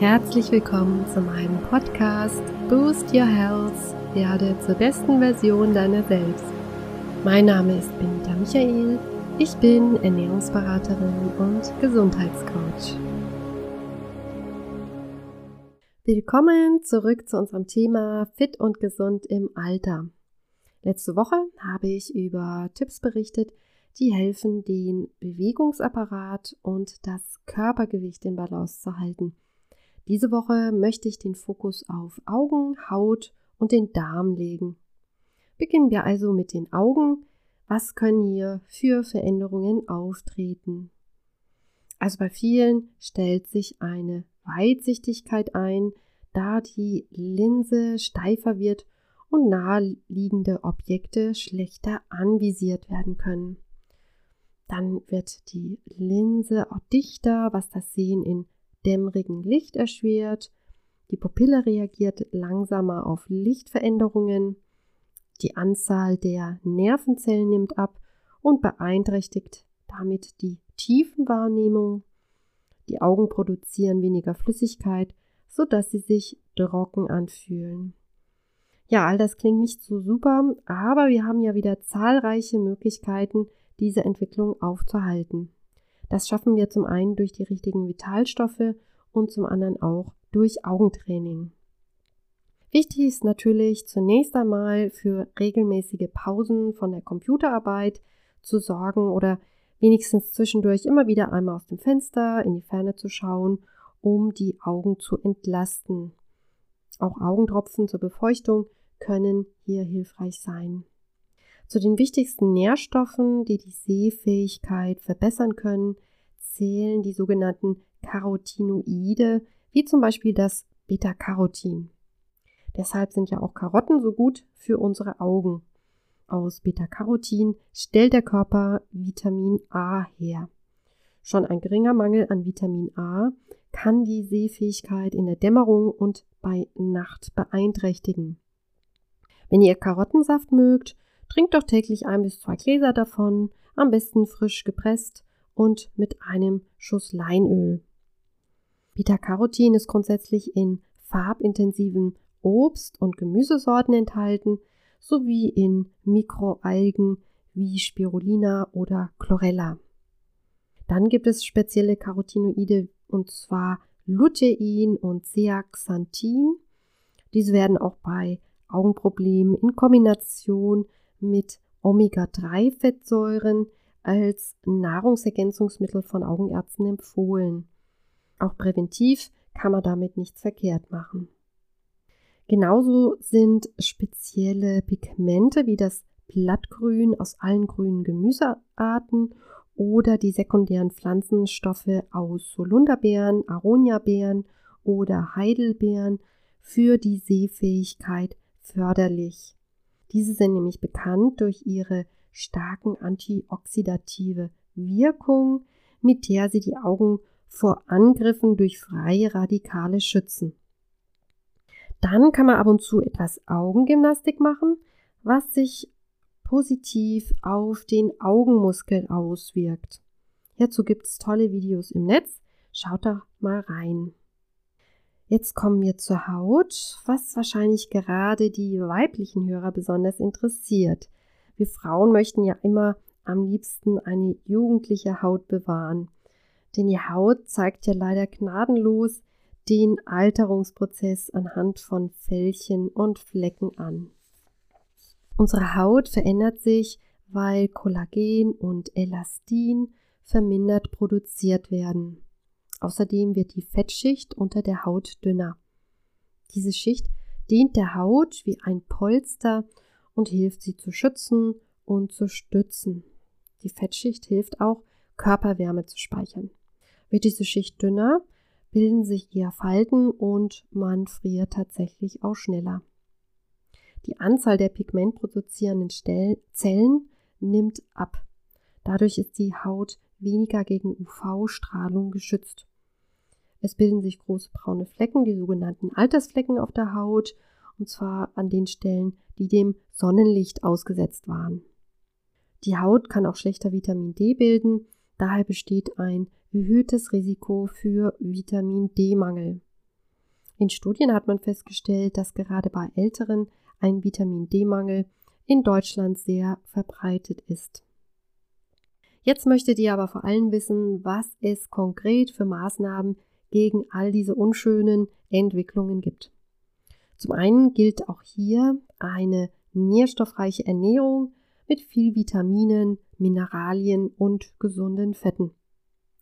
Herzlich willkommen zu meinem Podcast Boost Your Health, werde zur besten Version deiner selbst. Mein Name ist Benita Michael, ich bin Ernährungsberaterin und Gesundheitscoach. Willkommen zurück zu unserem Thema Fit und gesund im Alter. Letzte Woche habe ich über Tipps berichtet, die helfen, den Bewegungsapparat und das Körpergewicht in Balance zu halten – diese Woche möchte ich den Fokus auf Augen, Haut und den Darm legen. Beginnen wir also mit den Augen. Was können hier für Veränderungen auftreten? Also bei vielen stellt sich eine Weitsichtigkeit ein, da die Linse steifer wird und naheliegende Objekte schlechter anvisiert werden können. Dann wird die Linse auch dichter, was das Sehen in dämmerigen Licht erschwert, die Pupille reagiert langsamer auf Lichtveränderungen, die Anzahl der Nervenzellen nimmt ab und beeinträchtigt damit die Tiefenwahrnehmung. Die Augen produzieren weniger Flüssigkeit, sodass sie sich trocken anfühlen. Ja, all das klingt nicht so super, aber wir haben ja wieder zahlreiche Möglichkeiten, diese Entwicklung aufzuhalten. Das schaffen wir zum einen durch die richtigen Vitalstoffe und zum anderen auch durch Augentraining. Wichtig ist natürlich zunächst einmal für regelmäßige Pausen von der Computerarbeit zu sorgen oder wenigstens zwischendurch immer wieder einmal aus dem Fenster in die Ferne zu schauen, um die Augen zu entlasten. Auch Augentropfen zur Befeuchtung können hier hilfreich sein. Zu den wichtigsten Nährstoffen, die die Sehfähigkeit verbessern können, zählen die sogenannten Carotinoide, wie zum Beispiel das Beta-Carotin. Deshalb sind ja auch Karotten so gut für unsere Augen. Aus Beta-Carotin stellt der Körper Vitamin A her. Schon ein geringer Mangel an Vitamin A kann die Sehfähigkeit in der Dämmerung und bei Nacht beeinträchtigen. Wenn ihr Karottensaft mögt, Trinkt doch täglich ein bis zwei Gläser davon, am besten frisch gepresst und mit einem Schuss Leinöl. Beta-Carotin ist grundsätzlich in farbintensiven Obst- und Gemüsesorten enthalten, sowie in Mikroalgen wie Spirulina oder Chlorella. Dann gibt es spezielle Carotinoide und zwar Lutein und Zeaxanthin. Diese werden auch bei Augenproblemen in Kombination mit Omega-3-Fettsäuren als Nahrungsergänzungsmittel von Augenärzten empfohlen. Auch präventiv kann man damit nichts verkehrt machen. Genauso sind spezielle Pigmente wie das Blattgrün aus allen grünen Gemüsearten oder die sekundären Pflanzenstoffe aus Holunderbeeren, Aroniabeeren oder Heidelbeeren für die Sehfähigkeit förderlich. Diese sind nämlich bekannt durch ihre starken antioxidative Wirkung, mit der sie die Augen vor Angriffen durch freie Radikale schützen. Dann kann man ab und zu etwas Augengymnastik machen, was sich positiv auf den Augenmuskel auswirkt. Hierzu gibt es tolle Videos im Netz. Schaut da mal rein. Jetzt kommen wir zur Haut, was wahrscheinlich gerade die weiblichen Hörer besonders interessiert. Wir Frauen möchten ja immer am liebsten eine jugendliche Haut bewahren. Denn die Haut zeigt ja leider gnadenlos den Alterungsprozess anhand von Fältchen und Flecken an. Unsere Haut verändert sich, weil Kollagen und Elastin vermindert produziert werden. Außerdem wird die Fettschicht unter der Haut dünner. Diese Schicht dient der Haut wie ein Polster und hilft sie zu schützen und zu stützen. Die Fettschicht hilft auch, Körperwärme zu speichern. Wird diese Schicht dünner, bilden sich eher Falten und man friert tatsächlich auch schneller. Die Anzahl der pigmentproduzierenden Zellen nimmt ab. Dadurch ist die Haut weniger gegen UV-Strahlung geschützt. Es bilden sich große braune Flecken, die sogenannten Altersflecken auf der Haut, und zwar an den Stellen, die dem Sonnenlicht ausgesetzt waren. Die Haut kann auch schlechter Vitamin D bilden, daher besteht ein erhöhtes Risiko für Vitamin D-Mangel. In Studien hat man festgestellt, dass gerade bei Älteren ein Vitamin D-Mangel in Deutschland sehr verbreitet ist. Jetzt möchtet ihr aber vor allem wissen, was es konkret für Maßnahmen gegen all diese unschönen Entwicklungen gibt. Zum einen gilt auch hier eine nährstoffreiche Ernährung mit viel Vitaminen, Mineralien und gesunden Fetten.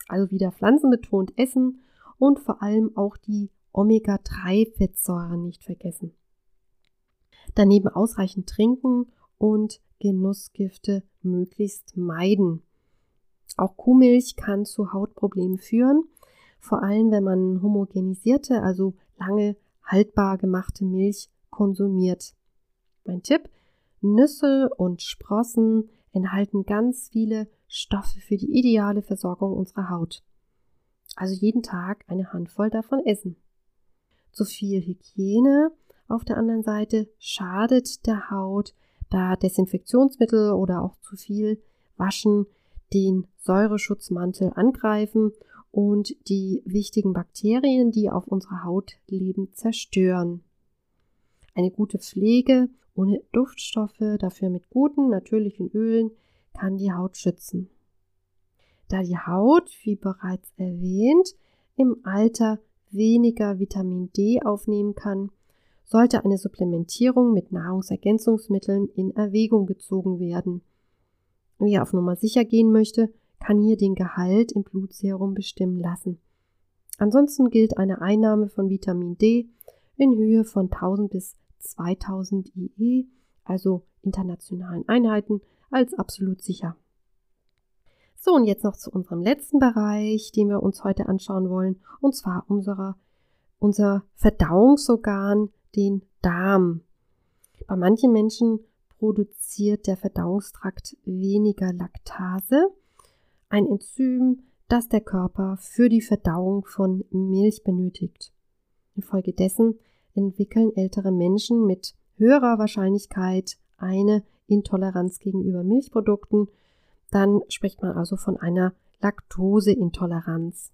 Also wieder pflanzenbetont essen und vor allem auch die Omega-3-Fettsäuren nicht vergessen. Daneben ausreichend trinken und Genussgifte möglichst meiden. Auch Kuhmilch kann zu Hautproblemen führen, vor allem wenn man homogenisierte, also lange haltbar gemachte Milch konsumiert. Mein Tipp, Nüsse und Sprossen enthalten ganz viele Stoffe für die ideale Versorgung unserer Haut. Also jeden Tag eine Handvoll davon essen. Zu viel Hygiene auf der anderen Seite schadet der Haut, da Desinfektionsmittel oder auch zu viel Waschen den Säureschutzmantel angreifen und die wichtigen Bakterien, die auf unserer Haut leben, zerstören. Eine gute Pflege ohne Duftstoffe, dafür mit guten natürlichen Ölen, kann die Haut schützen. Da die Haut, wie bereits erwähnt, im Alter weniger Vitamin D aufnehmen kann, sollte eine Supplementierung mit Nahrungsergänzungsmitteln in Erwägung gezogen werden. Wer auf Nummer sicher gehen möchte, kann hier den Gehalt im Blutserum bestimmen lassen. Ansonsten gilt eine Einnahme von Vitamin D in Höhe von 1000 bis 2000 IE, also internationalen Einheiten, als absolut sicher. So, und jetzt noch zu unserem letzten Bereich, den wir uns heute anschauen wollen, und zwar unserer, unser Verdauungsorgan, den Darm. Bei manchen Menschen produziert der Verdauungstrakt weniger Laktase, ein Enzym, das der Körper für die Verdauung von Milch benötigt. Infolgedessen entwickeln ältere Menschen mit höherer Wahrscheinlichkeit eine Intoleranz gegenüber Milchprodukten, dann spricht man also von einer Laktoseintoleranz.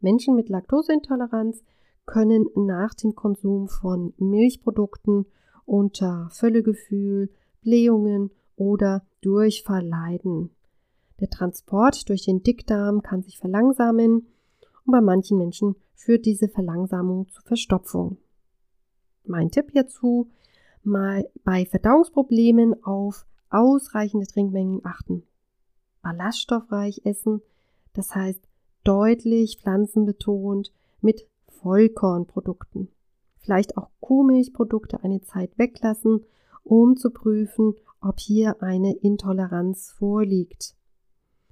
Menschen mit Laktoseintoleranz können nach dem Konsum von Milchprodukten unter Völlegefühl, Blähungen oder Durchfall leiden. Der Transport durch den Dickdarm kann sich verlangsamen und bei manchen Menschen führt diese Verlangsamung zu Verstopfung. Mein Tipp hierzu, mal bei Verdauungsproblemen auf ausreichende Trinkmengen achten. Ballaststoffreich essen, das heißt deutlich pflanzenbetont mit Vollkornprodukten. Vielleicht auch Kuhmilchprodukte eine Zeit weglassen, um zu prüfen, ob hier eine Intoleranz vorliegt.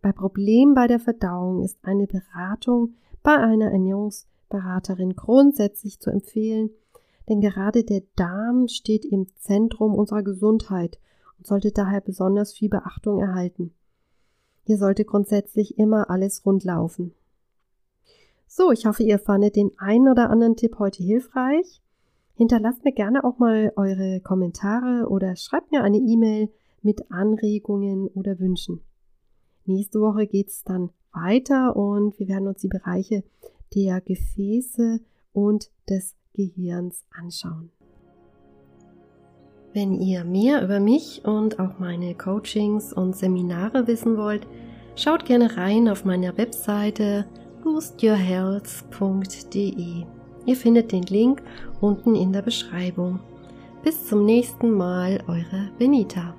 Bei Problemen bei der Verdauung ist eine Beratung bei einer Ernährungsberaterin grundsätzlich zu empfehlen, denn gerade der Darm steht im Zentrum unserer Gesundheit und sollte daher besonders viel Beachtung erhalten. Hier sollte grundsätzlich immer alles rund laufen. So, ich hoffe, ihr fandet den einen oder anderen Tipp heute hilfreich. Hinterlasst mir gerne auch mal eure Kommentare oder schreibt mir eine E-Mail mit Anregungen oder Wünschen. Nächste Woche geht es dann weiter und wir werden uns die Bereiche der Gefäße und des Gehirns anschauen. Wenn ihr mehr über mich und auch meine Coachings und Seminare wissen wollt, schaut gerne rein auf meiner Webseite boostyourhealth.de. Ihr findet den Link unten in der Beschreibung. Bis zum nächsten Mal, eure Benita.